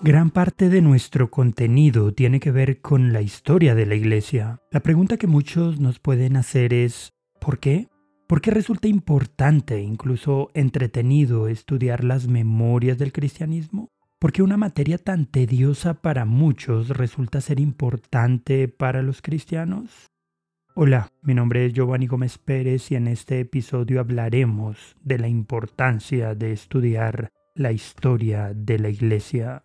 Gran parte de nuestro contenido tiene que ver con la historia de la Iglesia. La pregunta que muchos nos pueden hacer es ¿por qué? ¿Por qué resulta importante, incluso entretenido, estudiar las memorias del cristianismo? ¿Por qué una materia tan tediosa para muchos resulta ser importante para los cristianos? Hola, mi nombre es Giovanni Gómez Pérez y en este episodio hablaremos de la importancia de estudiar la historia de la Iglesia.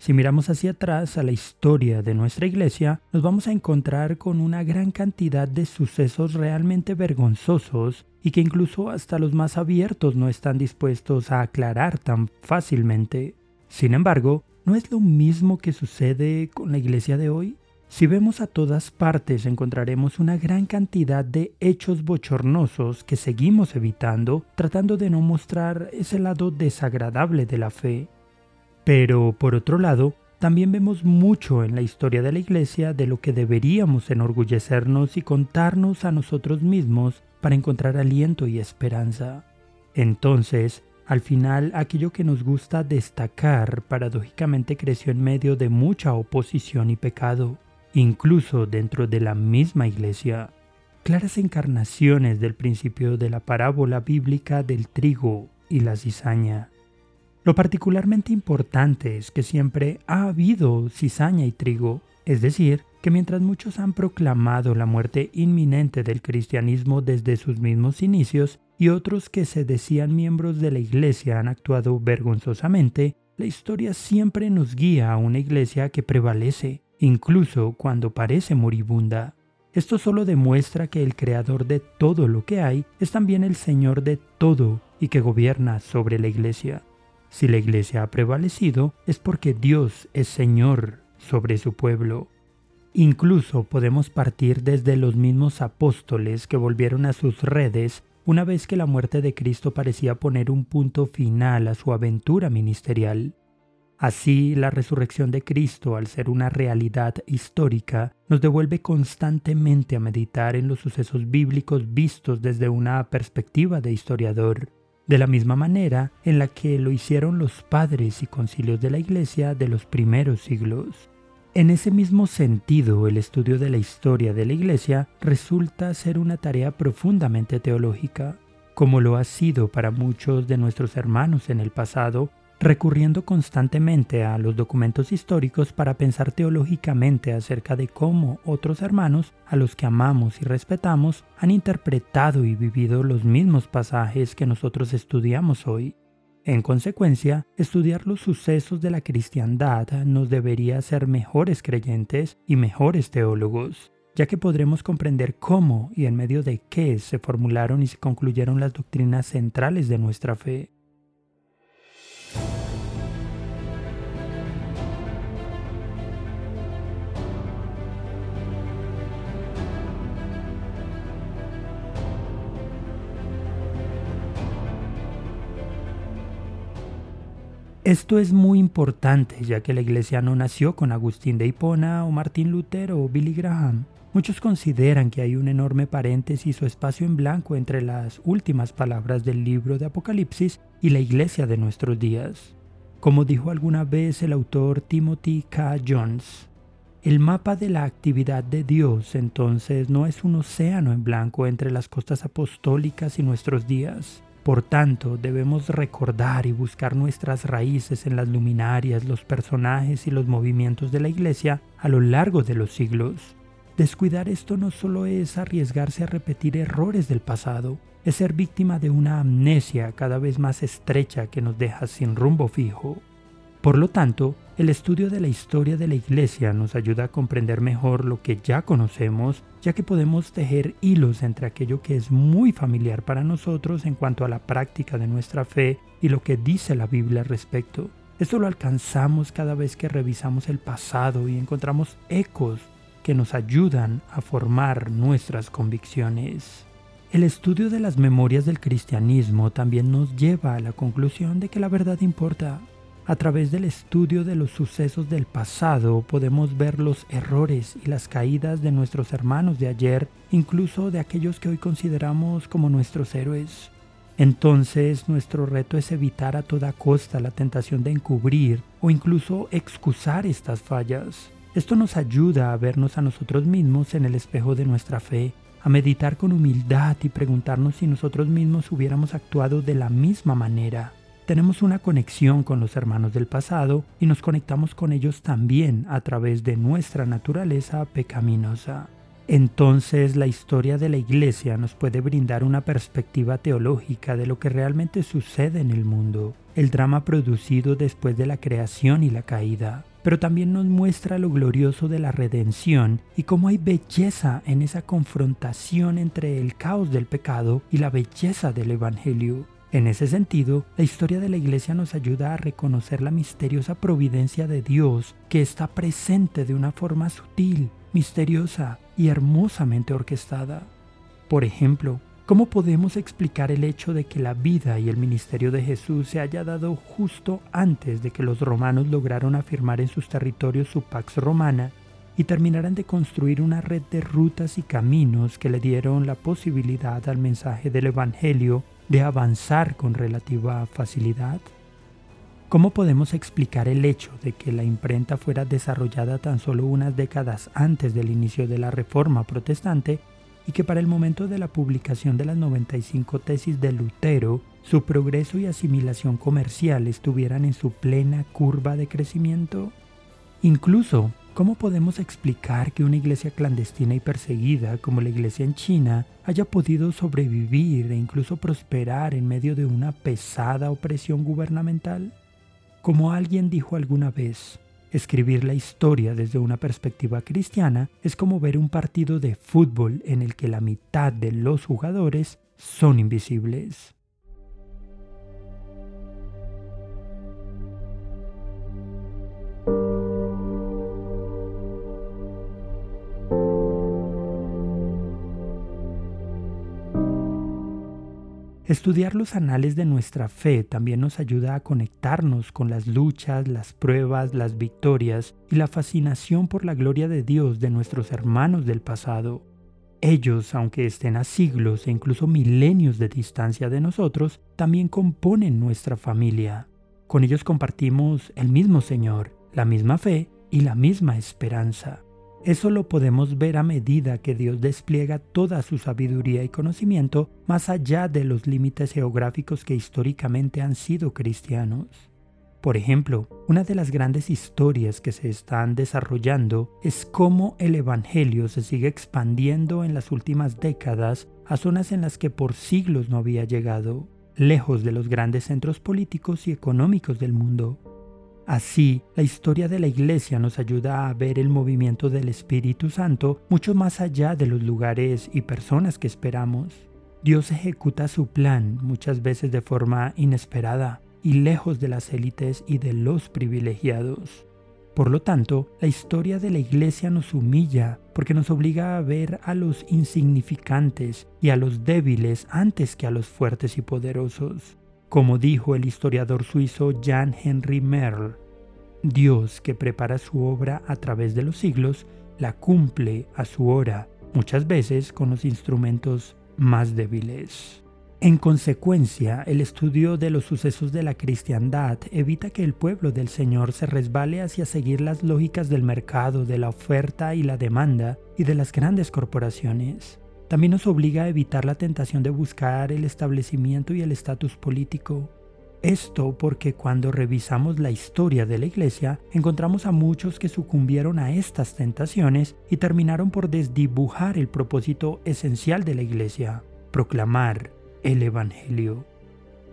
Si miramos hacia atrás a la historia de nuestra iglesia, nos vamos a encontrar con una gran cantidad de sucesos realmente vergonzosos y que incluso hasta los más abiertos no están dispuestos a aclarar tan fácilmente. Sin embargo, ¿no es lo mismo que sucede con la iglesia de hoy? Si vemos a todas partes encontraremos una gran cantidad de hechos bochornosos que seguimos evitando, tratando de no mostrar ese lado desagradable de la fe. Pero, por otro lado, también vemos mucho en la historia de la Iglesia de lo que deberíamos enorgullecernos y contarnos a nosotros mismos para encontrar aliento y esperanza. Entonces, al final, aquello que nos gusta destacar paradójicamente creció en medio de mucha oposición y pecado, incluso dentro de la misma Iglesia. Claras encarnaciones del principio de la parábola bíblica del trigo y la cizaña. Lo particularmente importante es que siempre ha habido cizaña y trigo, es decir, que mientras muchos han proclamado la muerte inminente del cristianismo desde sus mismos inicios y otros que se decían miembros de la iglesia han actuado vergonzosamente, la historia siempre nos guía a una iglesia que prevalece, incluso cuando parece moribunda. Esto solo demuestra que el creador de todo lo que hay es también el Señor de todo y que gobierna sobre la iglesia. Si la iglesia ha prevalecido es porque Dios es Señor sobre su pueblo. Incluso podemos partir desde los mismos apóstoles que volvieron a sus redes una vez que la muerte de Cristo parecía poner un punto final a su aventura ministerial. Así, la resurrección de Cristo, al ser una realidad histórica, nos devuelve constantemente a meditar en los sucesos bíblicos vistos desde una perspectiva de historiador de la misma manera en la que lo hicieron los padres y concilios de la Iglesia de los primeros siglos. En ese mismo sentido, el estudio de la historia de la Iglesia resulta ser una tarea profundamente teológica, como lo ha sido para muchos de nuestros hermanos en el pasado recurriendo constantemente a los documentos históricos para pensar teológicamente acerca de cómo otros hermanos, a los que amamos y respetamos, han interpretado y vivido los mismos pasajes que nosotros estudiamos hoy. En consecuencia, estudiar los sucesos de la cristiandad nos debería hacer mejores creyentes y mejores teólogos, ya que podremos comprender cómo y en medio de qué se formularon y se concluyeron las doctrinas centrales de nuestra fe. Esto es muy importante ya que la iglesia no nació con Agustín de Hipona o Martín Lutero o Billy Graham. Muchos consideran que hay un enorme paréntesis o espacio en blanco entre las últimas palabras del libro de Apocalipsis y la iglesia de nuestros días. Como dijo alguna vez el autor Timothy K. Jones, el mapa de la actividad de Dios entonces no es un océano en blanco entre las costas apostólicas y nuestros días. Por tanto, debemos recordar y buscar nuestras raíces en las luminarias, los personajes y los movimientos de la Iglesia a lo largo de los siglos. Descuidar esto no solo es arriesgarse a repetir errores del pasado, es ser víctima de una amnesia cada vez más estrecha que nos deja sin rumbo fijo. Por lo tanto, el estudio de la historia de la Iglesia nos ayuda a comprender mejor lo que ya conocemos, ya que podemos tejer hilos entre aquello que es muy familiar para nosotros en cuanto a la práctica de nuestra fe y lo que dice la Biblia al respecto. Esto lo alcanzamos cada vez que revisamos el pasado y encontramos ecos que nos ayudan a formar nuestras convicciones. El estudio de las memorias del cristianismo también nos lleva a la conclusión de que la verdad importa. A través del estudio de los sucesos del pasado podemos ver los errores y las caídas de nuestros hermanos de ayer, incluso de aquellos que hoy consideramos como nuestros héroes. Entonces nuestro reto es evitar a toda costa la tentación de encubrir o incluso excusar estas fallas. Esto nos ayuda a vernos a nosotros mismos en el espejo de nuestra fe a meditar con humildad y preguntarnos si nosotros mismos hubiéramos actuado de la misma manera. Tenemos una conexión con los hermanos del pasado y nos conectamos con ellos también a través de nuestra naturaleza pecaminosa. Entonces la historia de la iglesia nos puede brindar una perspectiva teológica de lo que realmente sucede en el mundo, el drama producido después de la creación y la caída, pero también nos muestra lo glorioso de la redención y cómo hay belleza en esa confrontación entre el caos del pecado y la belleza del Evangelio. En ese sentido, la historia de la Iglesia nos ayuda a reconocer la misteriosa providencia de Dios que está presente de una forma sutil, misteriosa y hermosamente orquestada. Por ejemplo, ¿Cómo podemos explicar el hecho de que la vida y el ministerio de Jesús se haya dado justo antes de que los romanos lograron afirmar en sus territorios su pax romana y terminaran de construir una red de rutas y caminos que le dieron la posibilidad al mensaje del Evangelio de avanzar con relativa facilidad? ¿Cómo podemos explicar el hecho de que la imprenta fuera desarrollada tan solo unas décadas antes del inicio de la Reforma Protestante y que para el momento de la publicación de las 95 tesis de Lutero, su progreso y asimilación comercial estuvieran en su plena curva de crecimiento? Incluso, ¿cómo podemos explicar que una iglesia clandestina y perseguida como la iglesia en China haya podido sobrevivir e incluso prosperar en medio de una pesada opresión gubernamental? Como alguien dijo alguna vez, Escribir la historia desde una perspectiva cristiana es como ver un partido de fútbol en el que la mitad de los jugadores son invisibles. Estudiar los anales de nuestra fe también nos ayuda a conectarnos con las luchas, las pruebas, las victorias y la fascinación por la gloria de Dios de nuestros hermanos del pasado. Ellos, aunque estén a siglos e incluso milenios de distancia de nosotros, también componen nuestra familia. Con ellos compartimos el mismo Señor, la misma fe y la misma esperanza. Eso lo podemos ver a medida que Dios despliega toda su sabiduría y conocimiento más allá de los límites geográficos que históricamente han sido cristianos. Por ejemplo, una de las grandes historias que se están desarrollando es cómo el Evangelio se sigue expandiendo en las últimas décadas a zonas en las que por siglos no había llegado, lejos de los grandes centros políticos y económicos del mundo. Así, la historia de la Iglesia nos ayuda a ver el movimiento del Espíritu Santo mucho más allá de los lugares y personas que esperamos. Dios ejecuta su plan muchas veces de forma inesperada y lejos de las élites y de los privilegiados. Por lo tanto, la historia de la Iglesia nos humilla porque nos obliga a ver a los insignificantes y a los débiles antes que a los fuertes y poderosos. Como dijo el historiador suizo Jan Henry Merle, Dios que prepara su obra a través de los siglos, la cumple a su hora, muchas veces con los instrumentos más débiles. En consecuencia, el estudio de los sucesos de la cristiandad evita que el pueblo del Señor se resbale hacia seguir las lógicas del mercado, de la oferta y la demanda y de las grandes corporaciones. También nos obliga a evitar la tentación de buscar el establecimiento y el estatus político. Esto porque cuando revisamos la historia de la Iglesia, encontramos a muchos que sucumbieron a estas tentaciones y terminaron por desdibujar el propósito esencial de la Iglesia, proclamar el Evangelio.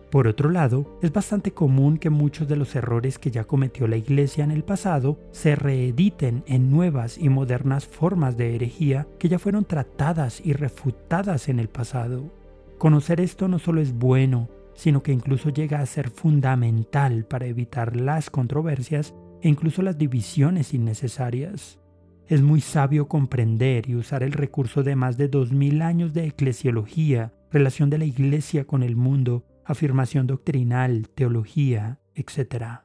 Por otro lado, es bastante común que muchos de los errores que ya cometió la Iglesia en el pasado se reediten en nuevas y modernas formas de herejía que ya fueron tratadas y refutadas en el pasado. Conocer esto no solo es bueno, sino que incluso llega a ser fundamental para evitar las controversias e incluso las divisiones innecesarias. es muy sabio comprender y usar el recurso de más de dos mil años de eclesiología, relación de la Iglesia con el mundo, afirmación doctrinal, teología, etc.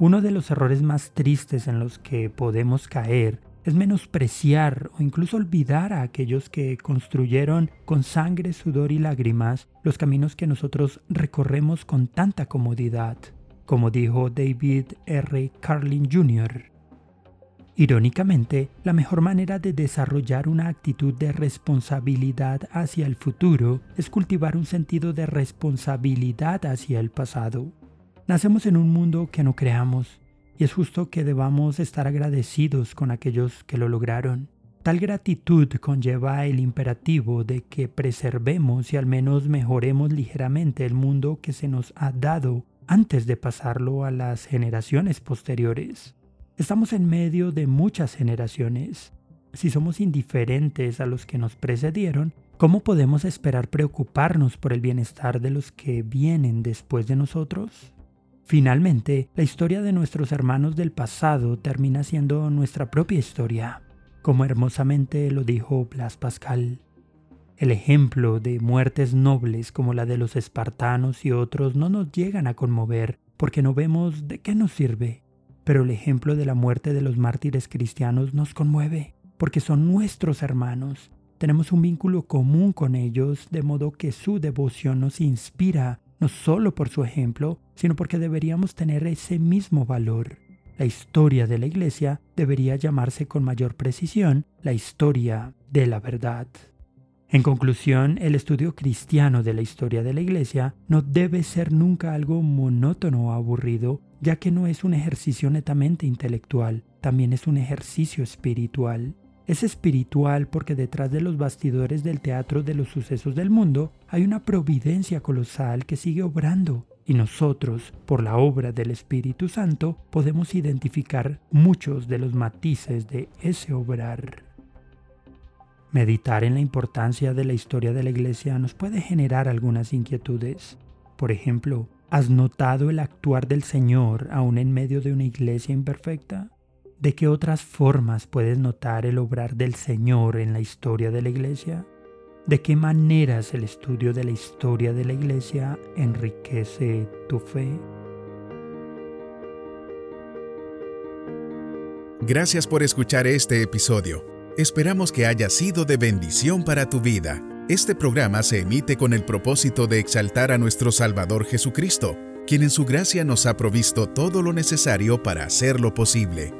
Uno de los errores más tristes en los que podemos caer es menospreciar o incluso olvidar a aquellos que construyeron con sangre, sudor y lágrimas los caminos que nosotros recorremos con tanta comodidad, como dijo David R. Carlin Jr. Irónicamente, la mejor manera de desarrollar una actitud de responsabilidad hacia el futuro es cultivar un sentido de responsabilidad hacia el pasado. Nacemos en un mundo que no creamos y es justo que debamos estar agradecidos con aquellos que lo lograron. Tal gratitud conlleva el imperativo de que preservemos y al menos mejoremos ligeramente el mundo que se nos ha dado antes de pasarlo a las generaciones posteriores. Estamos en medio de muchas generaciones. Si somos indiferentes a los que nos precedieron, ¿cómo podemos esperar preocuparnos por el bienestar de los que vienen después de nosotros? Finalmente, la historia de nuestros hermanos del pasado termina siendo nuestra propia historia, como hermosamente lo dijo Blas Pascal. El ejemplo de muertes nobles como la de los espartanos y otros no nos llegan a conmover porque no vemos de qué nos sirve. Pero el ejemplo de la muerte de los mártires cristianos nos conmueve porque son nuestros hermanos. Tenemos un vínculo común con ellos, de modo que su devoción nos inspira no solo por su ejemplo, sino porque deberíamos tener ese mismo valor. La historia de la Iglesia debería llamarse con mayor precisión la historia de la verdad. En conclusión, el estudio cristiano de la historia de la Iglesia no debe ser nunca algo monótono o aburrido, ya que no es un ejercicio netamente intelectual, también es un ejercicio espiritual. Es espiritual porque detrás de los bastidores del teatro de los sucesos del mundo hay una providencia colosal que sigue obrando y nosotros, por la obra del Espíritu Santo, podemos identificar muchos de los matices de ese obrar. Meditar en la importancia de la historia de la Iglesia nos puede generar algunas inquietudes. Por ejemplo, ¿has notado el actuar del Señor aún en medio de una iglesia imperfecta? ¿De qué otras formas puedes notar el obrar del Señor en la historia de la Iglesia? ¿De qué maneras el estudio de la historia de la Iglesia enriquece tu fe? Gracias por escuchar este episodio. Esperamos que haya sido de bendición para tu vida. Este programa se emite con el propósito de exaltar a nuestro Salvador Jesucristo, quien en su gracia nos ha provisto todo lo necesario para hacerlo posible.